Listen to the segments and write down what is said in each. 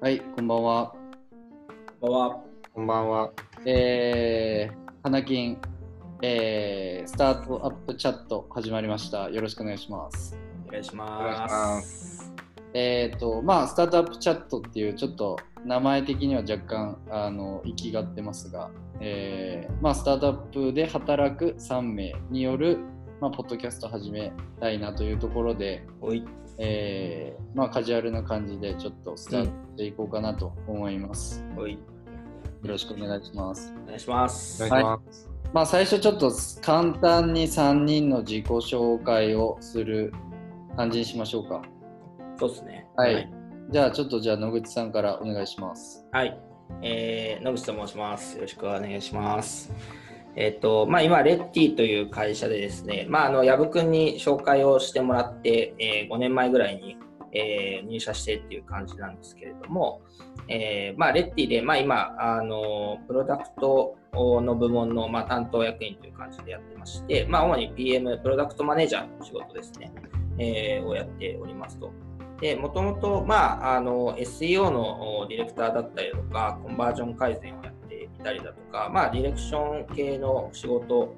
はい、こんばんは。こんばんは。こんばんは。えー、花金、えー、スタートアップチャット始まりました。よろしくお願いします。お願いしお願いしま。ますえーと、まあ、スタートアップチャットっていう、ちょっと名前的には若干、あの、行きがってますが、えー、まあ、スタートアップで働く3名による、まあ、ポッドキャスト始めたいなというところで、おい。えー、まあ、カジュアルな感じでちょっとスタートしていこうかなと思います。おい。よろしくお願いします。お願いします。お願いします。まあ、最初ちょっと簡単に3人の自己紹介をする感じにしましょうか。そうですね。はい。じゃあちょっとじゃあ野口さんからお願いします。はい。えー、野口と申します。よろしくお願いします。えっ、と、まあ、今、レッティという会社でですね、まあ、あの、矢部君に紹介をしてもらって、えー5年前ぐらいに、えー入社してっていう感じなんですけれども、えーまあ、レッティで、まあ、今、あの、プロダクトの部門の、まあ、担当役員という感じでやってまして、まあ、主に PM、プロダクトマネージャーの仕事ですね、えーをやっておりますと。で、もともと、まあ、あの、SEO のディレクターだったりとか、コンバージョン改善をやってたりだとか、まあ、ディレクション系の仕事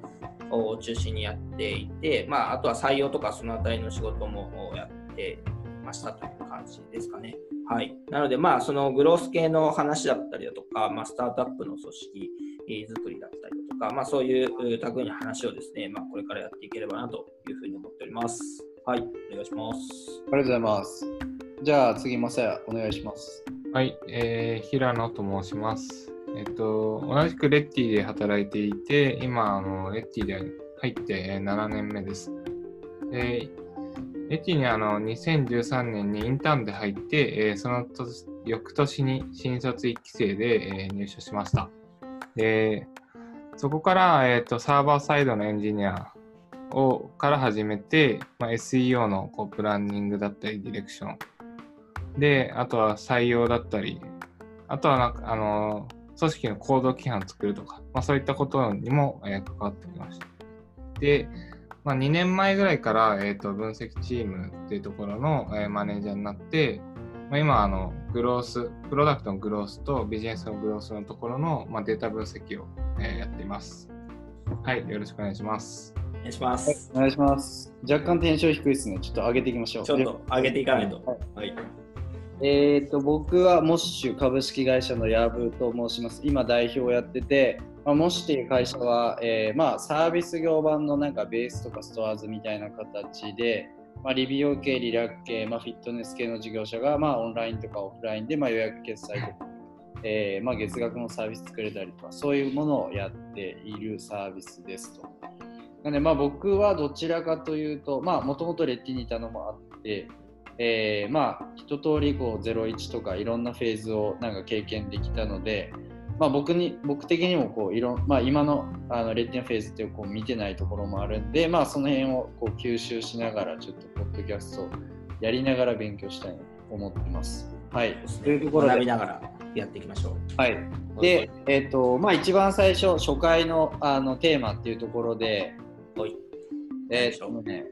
を中心にやっていて、まあ、あとは採用とかそのあたりの仕事もおやっていましたという感じですかね。はい。なので、まあ、そのグロース系の話だったりだとか、まあ、スタートアップの組織えー作りだったりだとか、まあ、そういうう類の話をですね、まあ、これからやっていければなというふうに思っております。はい。お願いします。ありがとうございます。じゃあ次、まさやお願いします。はい、えー、平野と申します。えっと、同じくレッティで働いていて、今、あのレッティで入って7年目です。でレッティにあの2013年にインターンで入って、えーその年翌年に新卒1期生で、えー入社しました。でそこから、えー、とサーバーサイドのエンジニアをから始めて、まあ、SEO のこうプランニングだったり、ディレクション。で、あとは採用だったり、あとはなんか、あの、組織の行動規範を作るとか、まあ、そういったことにも、えー関わってきました。で、まあ、2年前ぐらいから、えー、と分析チームっていうところの、えーマネージャーになって、まあ、今あの、グロース、プロダクトのグロースとビジネスのグロースのところの、まあ、データ分析を、えーやっています。はい、よろしくお願いします。お願いします。お願いします。若干テンション低いですね。ちょっと上げていきましょう。ちょっと上げていかないと。はい。えー、と僕はモッシュ株式会社のヤブと申します。今代表をやってて、まあ、モッシュっていう会社は、えーまあ、サービス業版のなんかベースとかストアーズみたいな形で、まあ、リビオ系、リラック系、まあ、フィットネス系の事業者が、まあ、オンラインとかオフラインで、まあ、予約決済とか、えーまあ、月額のサービス作れたりとか、そういうものをやっているサービスですと。なので、まあ、僕はどちらかというと、まあ、もともとレッティにいたのもあって、えーまあ一通りこう01とかいろんなフェーズをなんか経験できたので、まあ、僕に僕的にもこういろん、まあ、今のあのレッティのフェーズってこう見てないところもあるんで、まあ、その辺をこう吸収しながらちょっとポッドキャストをやりながら勉強したいなと思ってます。はい、というところで学びながらやっていきましょう。はい、で、えっ、とまあ一番最初初回のあのテーマっていうところで、はい。えっ、とね、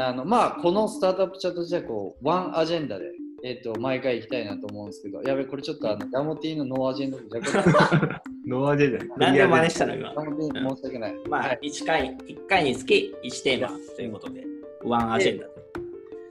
あのまあこのスタートアップチャットじゃこう one agenda で。えっと毎回行きたいなと思うんですけど、やべ、これちょっとあのヤモティの no agenda で若 no agenda 何でも真似したの今？干。ヤモティ申し訳ない。まあはい、1回、一回につき1テーマということで、 one agenda で。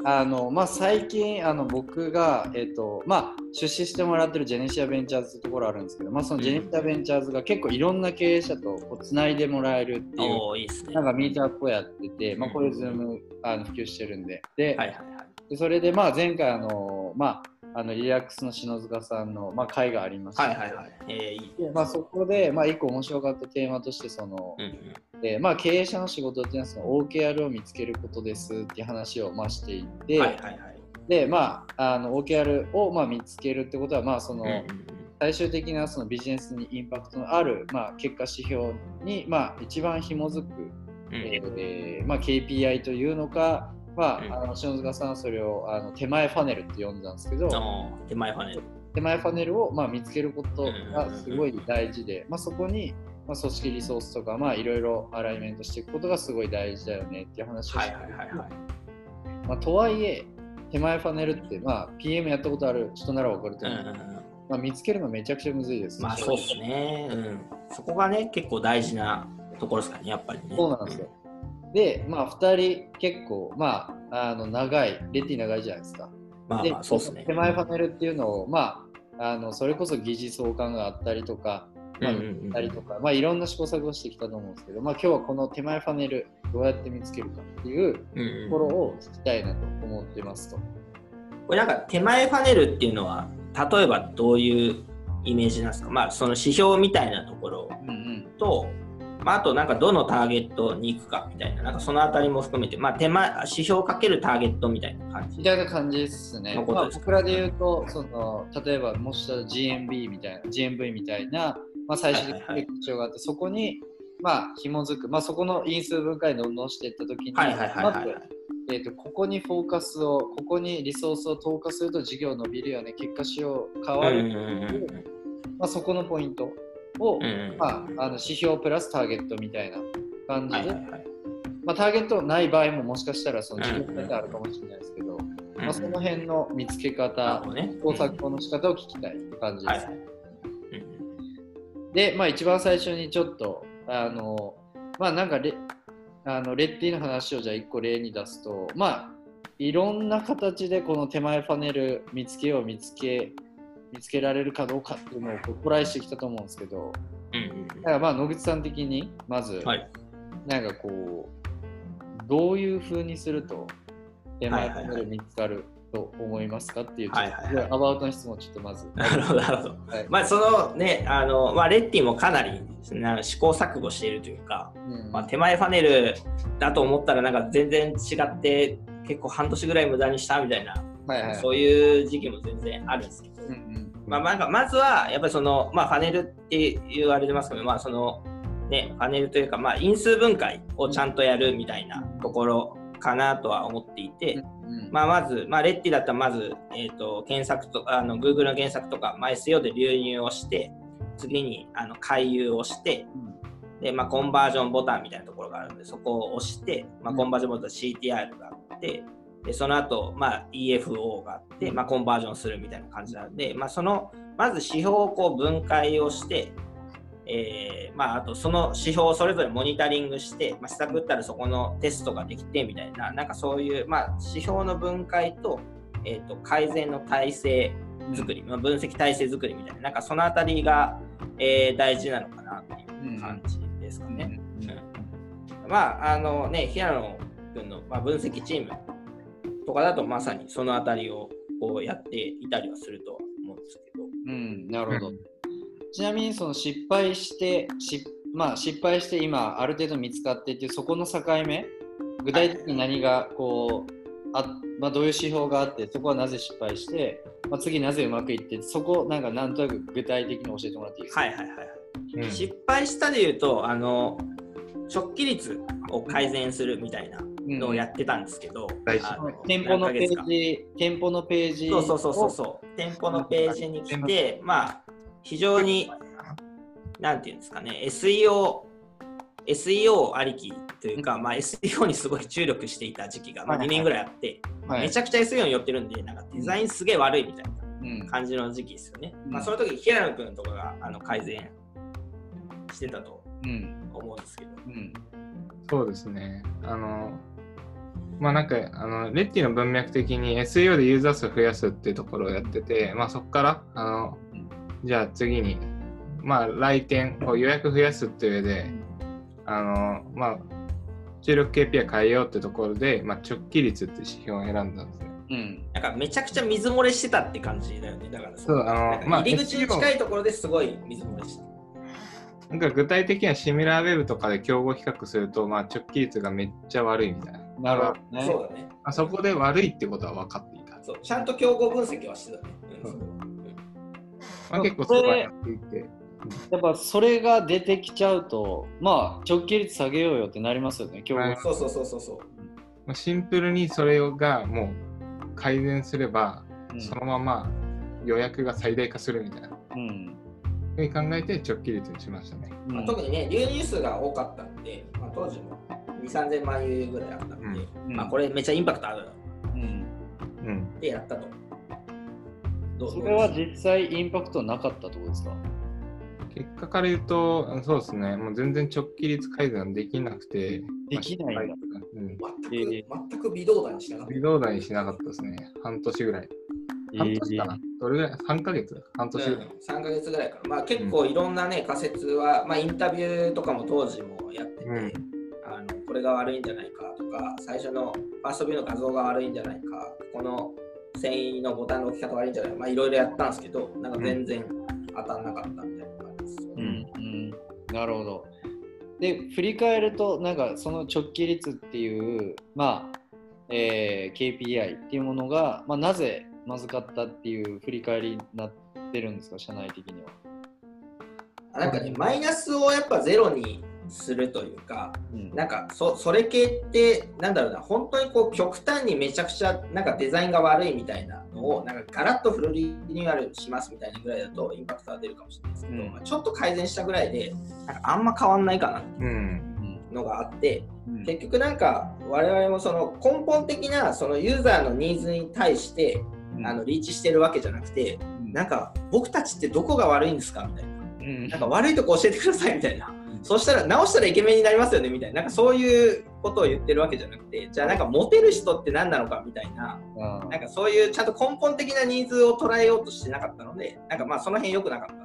あのまあ、最近あの僕が、えっとまあ、出資してもらってるジェネシアベンチャーズってところあるんですけど、まあ、そのジェネシアベンチャーズが結構いろんな経営者とつないでもらえるっていういいね。なんかミートアップをやってて、まあ、これズームあの普及してるんで。で、はいはいはい。でそれでまあ前回あの、まあ、あのリラックスの篠塚さんの、まあ、会がありました。はいはいはい。えまあ、そこで、まあ、一個面白かったテーマとしてその、うんうん。でまあ、経営者の仕事っていうのはその OKR を見つけることですっていう話をまあしていて、はいはいはい。でまあ、あの OKR をまあ見つけるってことは、まあそのうんうん最終的なそのビジネスにインパクトのある、まあ、結果指標に、まあ、一番紐づくうんえーまあ、KPI というのか、まうんあ、あの篠塚さんはそれをあの手前ファネルって呼んだんですけど、手前ファネル。手前ファネルを、まあ、見つけることがすごい大事で、まあ、そこに、まあ、組織リソースとか、まあ、いろいろアライメントしていくことがすごい大事だよねっていう話をして、はいはいはいはい。まあ、とはいえ、手前パネルって、まあ、PM やったことある人ならわかると思う、うんまあ、見つけるのめちゃくちゃむずいです。まあそうですね、うん。そこがね、結構大事なところですかね、やっぱりね。そうなんですよ。で、まあ、2人結構、まあ、あの長い、レティ長いじゃないですか。でまあまあ、そうですね。手前パネルっていうのを、まあ、あのそれこそ疑似相関があったりとか、まあ、たりとか、まあ、いろんな試行錯誤してきたと思うんですけど、まあ、今日はこの手前パネル、どうやって見つけるかっていうところを聞きたいなと思ってますと。これなんか手前パネルっていうのは、例えばどういうイメージなんですか？まあその指標みたいなところうんうんと、まあ、あとなんかどのターゲットに行くかみたいな、なんかそのあたりも含めて、まあ手前、指標かけるターゲットみたいな感じ。み。たいな感じですね。まあ、僕らで言うと、その例えばもししたら GMB みたいな、GMV みたいな、まあ、最終的はいはいはい。に特徴があって、そこに、まあ、紐づく、まあ、そこの因数分解どんどんしていったときに、はいはいはいはい、まずえー、とここにフォーカスを、ここにリソースを投下すると事業伸びるよね、結果仕様変わる、う。んうまあ、そこのポイントを、まあ、あの指標プラスターゲットみたいな感じで、まあ、ターゲットない場合ももしかしたらその事業プラスあるかもしれないですけど、まあ、その辺の見つけ方。工作法の仕方を聞きたい感じです。で、まあ、一番最初にちょっと、あの、まあ、なんかレ、あのレッティの話をじゃあ一個例に出すと、まあ、いろんな形でこの手前パネル見つけよう見つけ見つけられるかどうかっていうのをトライしてきたと思うんですけど、うんうんだからまあ野口さん的にまず、はい。なんかこうどういう風にすると手前パネル見つかると思いますかっていうちょっとはい。はいはいアバウトの質問をちょっとまず。なるほど、なるほど。はい。まあ、そのね、あの、まあ、レッティもかなりな試行錯誤しているというか、うん。まあ、手前パネルだと思ったら、なんか全然違って、結構半年ぐらい無駄にしたみたいな、はいはい。そういう時期も全然あるんですけど、まあ、なんかまずは、やっぱりその、まあ、パネルって言われてますけど、まあ、その、ね、パネルというか、まあ、因数分解をちゃんとやるみたいなところかなとは思っていて、うんまあ、まず、まあ、レッティだったらまず、えー、と検索とあの Google の検索とか、まあ、SEO で流入をして、次にあの回遊をして、で、まあ、コンバージョンボタンみたいなところがあるので、そこを押して、まあ、うんコンバージョンボタン CTR があって、でその後、まあ EFO があって、まあ、コンバージョンするみたいな感じなので、まあ、そのまず指標をこう分解をして、えーまあ、あとその指標をそれぞれモニタリングして、まあ、下打ったらそこのテストができてみたいな、なんかそういう、まあ、指標の分解と,、えー、と改善の体制作り、まあ、分析体制作りみたいな、なんかそのあたりが、えー大事なのかなっていう感じですかね。まあ、あのね、平野君の、まあ、分析チームとかだとまさにそのあたりをこうやっていたりはするとは思うんですけど。うん、なるほど。ちなみにその失敗して、しまあ、失敗して今ある程度見つかっていてそこの境目具体的に何がこうあ、まあ、どういう指標があってそこはなぜ失敗して、まあ、次なぜうまくいってそこなんかなんとなく具体的に教えてもらっていいですか、はいはいはいはい。うん失敗したで言うと、あの、直帰率を改善するみたいなうんのをやってたんですけど、店舗のページ店舗のページそうそうそうそうそう。店舗のページに来て、まあ、非常に、なんていうんですかね、SEO、SEO ありきというか、まあ、SEO にすごい注力していた時期が、まあ、はいはい。2年ぐらいあって、はい。めちゃくちゃ SEO に寄ってるんで、なんかデザインすげえ悪いみたいなうん。感じの時期ですよね。うん。まあ、その時平野君とかがあの改善してたとうん。思うんですけど。うん。そうですね。あの、まあなんか、あの、レッティの文脈的に SEO でユーザー数を増やすっていうところをやってて、まあそこから、あの、じゃあ次に、まあ来店、こう予約増やすっていう上で、あの、まあ、注力 KPI 変えようってところで、まあ直帰率って指標を選んだんですね。うんなんかめちゃくちゃ水漏れしてたって感じだよね。だからそうあのまあ入り口に近いところですごい水漏れしてた。なんか具体的にはシミュラーウェブとかで競合比較すると、まあ直帰率がめっちゃ悪いみたいな。なるほどねそうだね。あそこで悪いってことは分かっていた。そうちゃんと競合分析はしてたね。うんそうそれはまあ、結構そこはやっていて。やっぱそれが出てきちゃうとまあ直帰率下げようよってなりますよね競合はいそうそうそうそうそう。まあシンプルにそれがもう改善すれば、うんそのまま予約が最大化するみたいな。うん考えて直帰率にしましたね。うんまあ、特にね、流入数が多かったんで、まあ、当時も2、3000万有ぐらいあったんで、うんまあ、これめっちゃインパクトあるな。うんうん。ってやったと。どうそれは実際インパクトなかったってことですか？結果から言うと、そうですね、もう全然直帰率改善できなくて、できないうん。全く、え全く微動だにしなかった。微動だにしなかったですね。半年ぐらい。半年かな、どれぐらい ?3 ヶ月半年ぐらい。うん、3ヶ月ぐらいから、まあ、結構いろんな、ね、仮説は、まあ、インタビューとかも当時もやってて、うんこれが悪いんじゃないかとか最初のファーストビューの画像が悪いんじゃないかこの繊維のボタンの置き方悪いんじゃないかまあいろいろやったんですけどなんか全然当たんなかったみたいな感じですよね。うんうん、なるほど。で、振り返ると、なんかその直帰率っていう、まあ、えー KPI っていうものが、まあ、なぜまずかったっていう振り返りになってるんですか、社内的には。あなんかねマイナスをやっぱゼロにするというかうん。なんかそそれ系ってなんだろうな本当にこう極端にめちゃくちゃなんかデザインが悪いみたいなのをなんかガラッとフルリニューアルしますみたいなぐらいだとインパクトは出るかもしれないですけど、うん。まあちょっと改善したぐらいでなんかあんま変わんないかなっていうのがあってうん。結局なんか我々もその根本的なそのユーザーのニーズに対してあのリーチしてるわけじゃなくてなんか僕たちってどこが悪いんですかみたいな。うん。なんか悪いとこ教えてくださいみたいなそうしたら直したらイケメンになりますよねみたいな。なんかそういうことを言ってるわけじゃなくてじゃあなんかモテる人って何なのかみたいな。なんかそういうちゃんと根本的なニーズを捉えようとしてなかったのでなんかまあその辺良くなかっ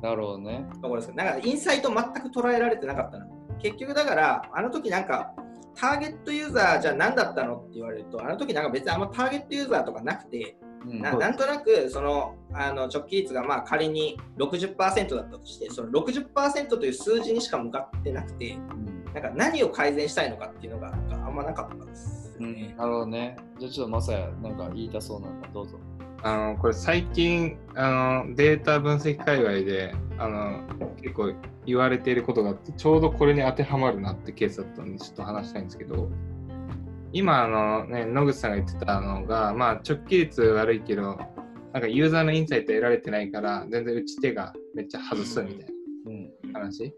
た。なるほどね。ところですけどなんかインサイト全く捉えられてなかったの結局だからあの時なんかターゲットユーザーじゃあ何だったのって言われるとあの時なんか別にあんまターゲットユーザーとかなくてうんななんとなくそのあの直帰率がまあ仮に60%だったとしてその60%という数字にしか向かってなくてうんなんか何を改善したいのかっていうのがなんかあんまなかったですうん。なるほどね。じゃあちょっとまさや、なんか言いたそうなんだ、どうぞ。あのこれ最近あのデータ分析界隈であの結構言われていることがあってちょうどこれに当てはまるなってケースだったんでちょっと話したいんですけど今あの、ね、野口さんが言ってたのが、まあ、直帰率悪いけどなんかユーザーのインサイト得られてないから全然打ち手がめっちゃ外すみたいうん。な話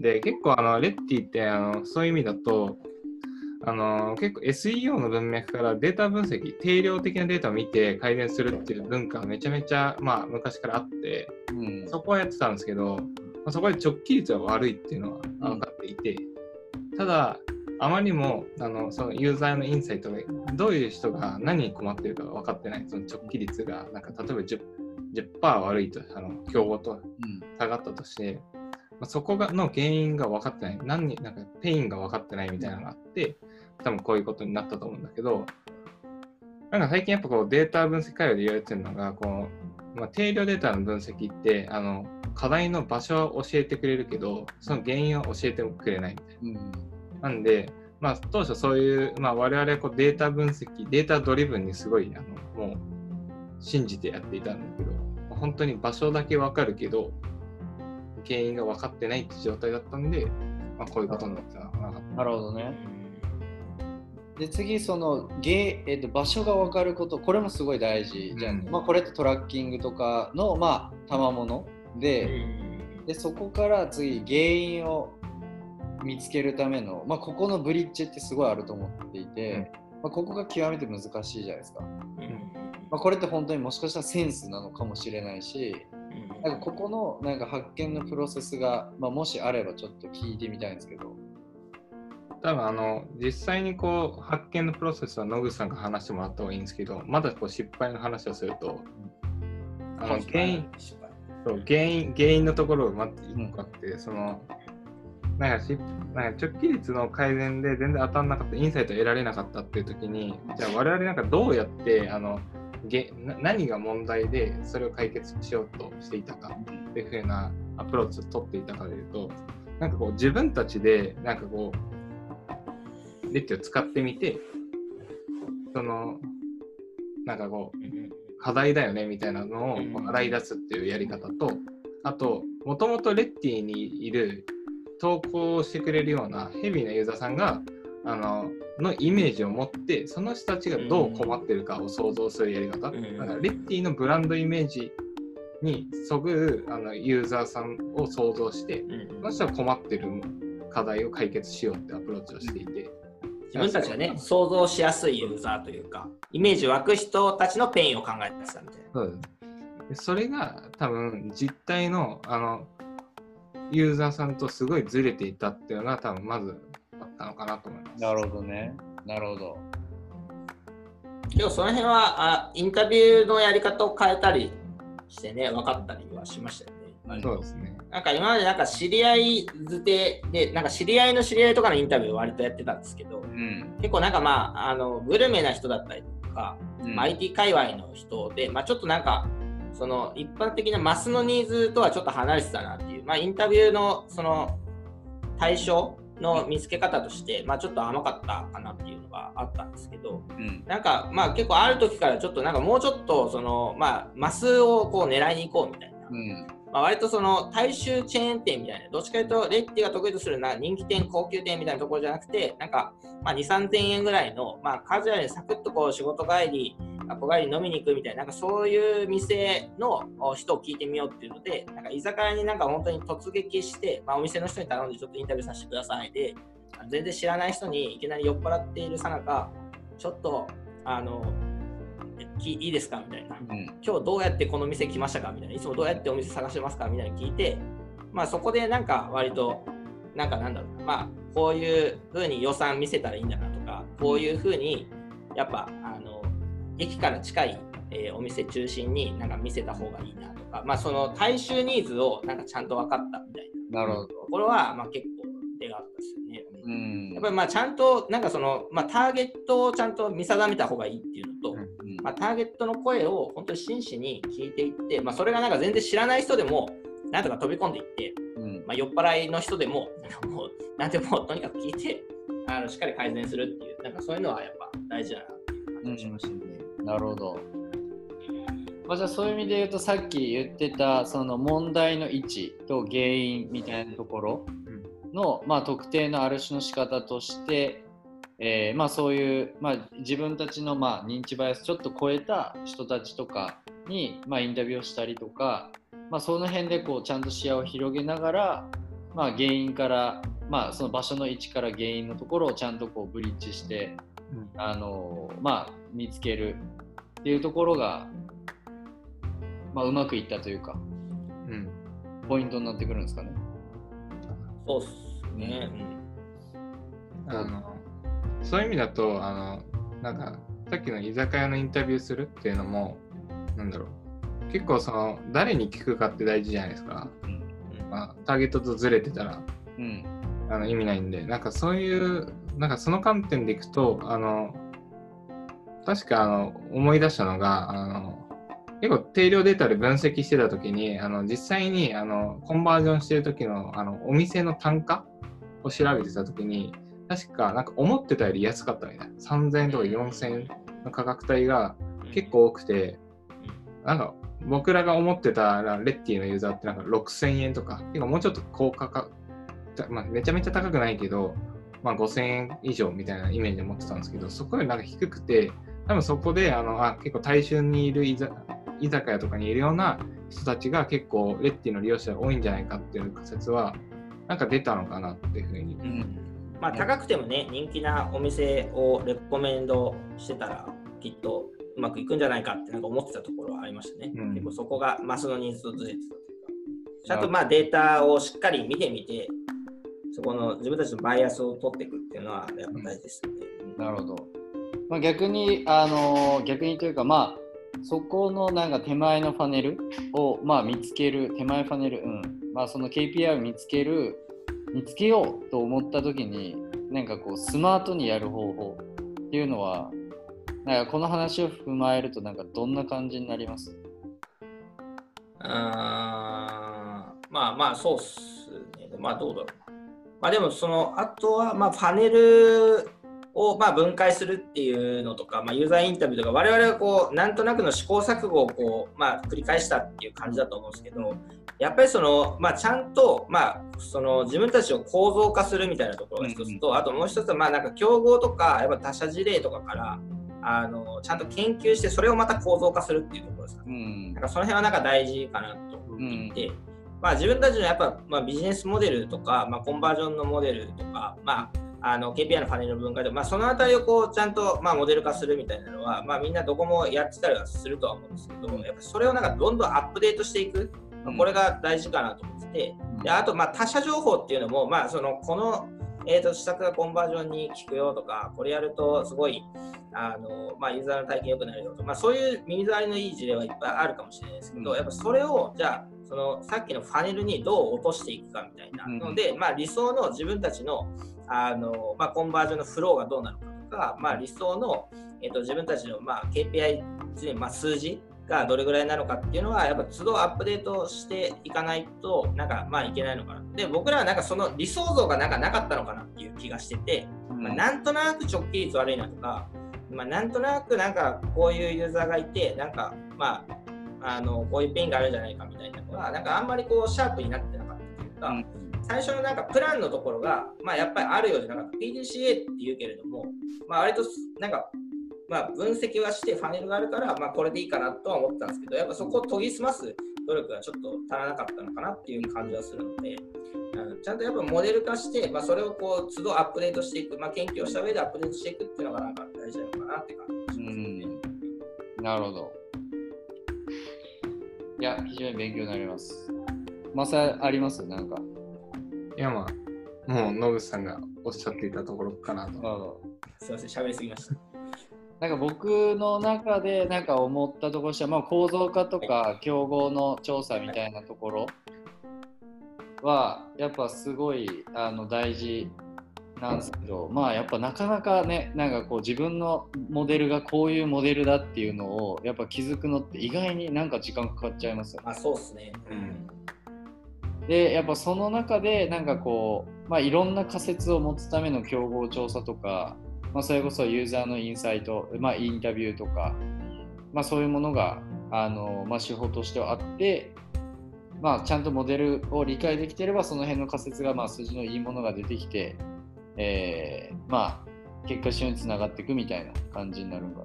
で結構あのレッティってあのそういう意味だとあの結構 SEO の文脈からデータ分析定量的なデータを見て改善するっていう文化がめちゃめちゃ、まあ、昔からあってうん。そこはやってたんですけど、まあ、そこで直帰率が悪いっていうのは分かっていて、ただあまりにもあのそのユーザーのインサイトでどういう人が何に困ってるか分かってないその直帰率がなんか例えば 10%, 10悪いとあの競合とうん下がったとして、まあ、そこがの原因が分かってない何になんかペインが分かってないみたいなのがあって多分こういうことになったと思うんだけどなんか最近やっぱこうデータ分析会話で言われてるのがこう、まあ、定量データの分析ってあの課題の場所は教えてくれるけどその原因は教えてもくれないみたいな。うん。なんで、まあ、当初そういう、まあ、我々はこうデータ分析、データドリブンにすごいあのもう信じてやっていたんだけど、本当に場所だけわかるけど、原因が分かってないって状態だったんで、まあ、こういうことになってたのかな。なるほどね。で次そのゲー、えっと場所が分かることこれもすごい大事じゃん、うんまあ、これってトラッキングとかのまあ賜物で,、でそこから次原因を見つけるための、まあ、ここのブリッジってすごいあると思っていて、まあ、ここが極めて難しいじゃないですか、まあ、これって本当にもしかしたらセンスなのかもしれないしなんかここのなんか発見のプロセスが、まあ、もしあればちょっと聞いてみたいんですけど。多分あの実際にこう発見のプロセスは野口さんが話してもらった方がいいんですけど、まだこう失敗の話をすると、あの原因そう原因原因のところを待って一個あって、そのなんかしなんか直帰率の改善で全然当たんなかったインサイト得られなかったっていう時にじゃあ我々なんかどうやってあのげな何が問題でそれを解決しようとしていたかっていうふうなアプローチを取っていたかでいうとなんかこう自分たちでなんかこうレッテを使ってみてそのなんかこう課題だよねみたいなのを洗い出すっていうやり方と、あと、もともとレッティにいる投稿をしてくれるようなヘビーなユーザーさんが、あの、のイメージを持って、その人たちがどう困ってるかを想像するやり方。うん。だから、レッティのブランドイメージにそぐあのユーザーさんを想像して、その人は困ってる課題を解決しようってアプローチをしていて、自分たちがね、想像しやすいユーザーというか、イメージ湧く人たちのペインを考えてたみたいな。そうです。それが多分実態のあのユーザーさんとすごいずれていたっていうのが多分まずあったのかなと思います。なるほどね。なるほど。でもその辺はあインタビューのやり方を変えたりしてね、分かったりはしましたよね。そうですね。なんか今までなんか知り合いづてで、なんか知り合いの知り合いとかのインタビューを割とやってたんですけど、うん。結構なんかまあ、あのグルメな人だったりとか、うんまあ IT 界隈の人で、まあ、ちょっとなんか、その一般的なマスのニーズとはちょっと離れてたなっていう、まあ、インタビューのその対象の見つけ方として、まあ、ちょっと甘かったかなっていうのがあったんですけど、うん。なんかまあ結構ある時からちょっとなんかもうちょっとその、まあ、マスをこう狙いに行こうみたいな。うん。まあ、割とその大衆チェーン店みたいな、どっちかというと、レッティが得意とするな人気店、高級店みたいなところじゃなくて、なんか、まあ、2、3000円ぐらいの、まあ、カジュアルにサクッとこう仕事帰り、学校帰りに飲みに行くみたいな、なんかそういう店のお人を聞いてみようっていうので、なんか居酒屋になんか本当に突撃して、まあ、お店の人に頼んでちょっとインタビューさせてくださいで、全然知らない人にいきなり酔っ払っているさなか、ちょっと、あの、きいいですかみたいな。うん。今日どうやってこの店来ましたか？みたいな、いつもどうやってお店探してますか？みたいな聞いて、まあそこでなんか割と、なんかなんだろうな、まあこういうふうに予算見せたらいいんだなとか、こういうふうに、やっぱ、駅から近い、えーお店中心になんか見せた方がいいなとか、まあその大衆ニーズをなんかちゃんと分かったみたいな。なるほど。これはまあ結構手があったですよね。うん。やっぱりまあちゃんと、なんかその、まあターゲットをちゃんと見定めた方がいいっていうのと、うんうんまあ、ターゲットの声を本当に真摯に聞いていって、まあ、それがなんか全然知らない人でも、なんとか飛び込んでいって、うん。まあ、酔っ払いの人でも、なんかもう、なんでもとにかく聞いて、あのしっかり改善するっていう、なんかそういうのはやっぱ大事だなっていう感じがしましたね。なるほど。まあ、じゃあそういう意味で言うとさっき言ってたその問題の位置と原因みたいなところの、まあ、特定のある種の仕方として、えーまあ、そういう、まあ、自分たちの、まあ、認知バイアスちょっと超えた人たちとかに、まあ、インタビューをしたりとか、まあ、その辺でこうちゃんと視野を広げながら、まあ、原因から、まあ、その場所の位置から原因のところをちゃんとこうブリッジしてうんあのまあ、見つけるっていうところが、まあ、うまくいったというかうん。ポイントになってくるんですかね。そうっすね。あのそういう意味だとあのなんかさっきの居酒屋のインタビューするっていうのもなんだろう。結構その誰に聞くかって大事じゃないですか、うんうん。まあ、ターゲットとずれてたら。うんあの意味ないんで。なんかそういうなんかその観点でいくとあの確かあの思い出したのがあの結構定量データで分析してた時にあの実際にあのコンバージョンしてる時のあのお店の単価を調べてた時に確かなんか思ってたより安かったみたいな。3000円とか4000円の価格帯が結構多くてなんか僕らが思ってたレッティのユーザーってなんか6000円とか結構もうちょっと高価格まあ、めちゃめちゃ高くないけど、まあ、5000円以上みたいなイメージで持ってたんですけどそこよりなんか低くて多分そこであのあ結構大衆にいる居酒居酒屋とかにいるような人たちが結構レッティの利用者が多いんじゃないかっていう仮説はなんか出たのかなっていうふうに。うん。まあ、高くてもね、人気なお店をレコメンドしてたら、きっとうまくいくんじゃないかってなんか思ってたところはありましたね。うん。結構そこがマスのニーズとずれてたというか、ちゃんとまあデータをしっかり見てみて、そこの自分たちのバイアスを取っていくっていうのはやっぱ大事ですよね。なるほど。まあ、逆に、あの逆にというか、まあ、そこのなんか手前のパネルを、まあ、見つける、手前パネル、うん。まあ、その KPI を見つける、見つけようと思った時に、なんかこう、スマートにやる方法っていうのは、なんかこの話を踏まえると、なんかどんな感じになります？あーまあまあそうっすね。まあどうだろう。まあでもそのあとはまあパネルをまあ分解するっていうのとか、まあ、ユーザーインタビューとか我々はこうなんとなくの試行錯誤をこう、まあ、繰り返したっていう感じだと思うんですけどやっぱりその、まあ、ちゃんと、まあ、その自分たちを構造化するみたいなところが一つと、あともう一つはまあなんか競合とかやっぱ他社事例とかからあのちゃんと研究してそれをまた構造化するっていうところですかね。うん。なんかその辺はなんか大事かなと思っていて、まあ、自分たちのやっぱ、まあ、ビジネスモデルとか、まあ、コンバージョンのモデルとか、まああの KPI のパネルの分解で、まあ、そのあたりをこうちゃんと、まあ、モデル化するみたいなのは、まあ、みんなどこもやってたりはするとは思うんですけども、やっぱそれをなんかどんどんアップデートしていく、まあ、これが大事かなと思ってて、であとまあ他社情報っていうのも、まあ、そのこのえーと、施策がコンバージョンに効くよとか、これやるとすごいあの、まあ、ユーザーの体験良くなるよとか、まあ、そういう耳障りのいい事例はいっぱいあるかもしれないですけど、やっぱそれをじゃあそのさっきのファネルにどう落としていくかみたいなので、まあ、理想の自分たちのあの、まあ、コンバージョンのフローがどうなのかとか、まあ、理想の、えーと、自分たちの、まあ、KPI、まあ、数字がどれぐらいなのかっていうのは、やっぱ都度アップデートしていかないと、なんかまあいけないのかな。で、僕らはなんかその理想像がなんかなかったのかなっていう気がしてて、まあ、なんとなく直帰率悪いなとか、まあ、なんとなくなんかこういうユーザーがいて、なんかまあ、あのこういうペインがあるんじゃないかみたいなのが、なんかあんまりこうシャープになってなかったというか、最初のなんかプランのところが、まあ、やっぱりあるようじゃなかった。PDCA って言うけれども、まあ、割となんかまあ、分析はしてファネルがあるから、まあ、これでいいかなとは思ったんですけど、やっぱそこを研ぎ澄ます努力がちょっと足らなかったのかなっていう感じはするので、うん、ちゃんとやっぱモデル化して、まあ、それをこう都度アップデートしていく、まあ、研究をした上でアップデートしていくっていうのがなんか大事なのかなって感じしますね。なるほど。いや、非常に勉強になります。まさあります？なんか。いや、まあ、もう野口さんがおっしゃっていたところかなと。すみません、喋りすぎました。なんか僕の中でなんか思ったところとしては、まあ、構造化とか競合の調査みたいなところはやっぱすごいあの大事なんですけどまあやっぱなかなかねなんかこう自分のモデルがこういうモデルだっていうのをやっぱ気づくのって意外になんか時間かかっちゃいますよね。あそうっすね、うん、でやっぱその中でなんかこう、まあ、いろんな仮説を持つための競合調査とかまあ、それこそユーザーのインサイト、まあ、インタビューとか、まあ、そういうものがあの、まあ、手法としてはあって、まあ、ちゃんとモデルを理解できていればその辺の仮説がまあ数字のいいものが出てきて、えー、まあ結果使用につながっていくみたいな感じになるかな。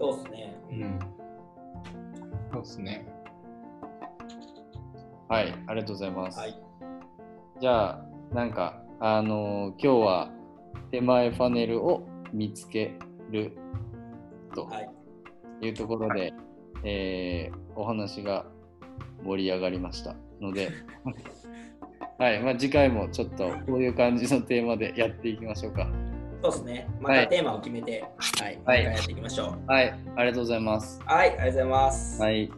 そうですね。うん。そうですね。はい、ありがとうございます。はい、じゃあ、なんか、あのー、今日は手前パネルを見つけるというところで、はい、えー、お話が盛り上がりましたので、はいまあ、次回もちょっとこういう感じのテーマでやっていきましょうか。そうですね。またテーマを決めて、はい、はい、やっていきましょう。はい、ありがとうございます。はい、ありがとうございます。はい。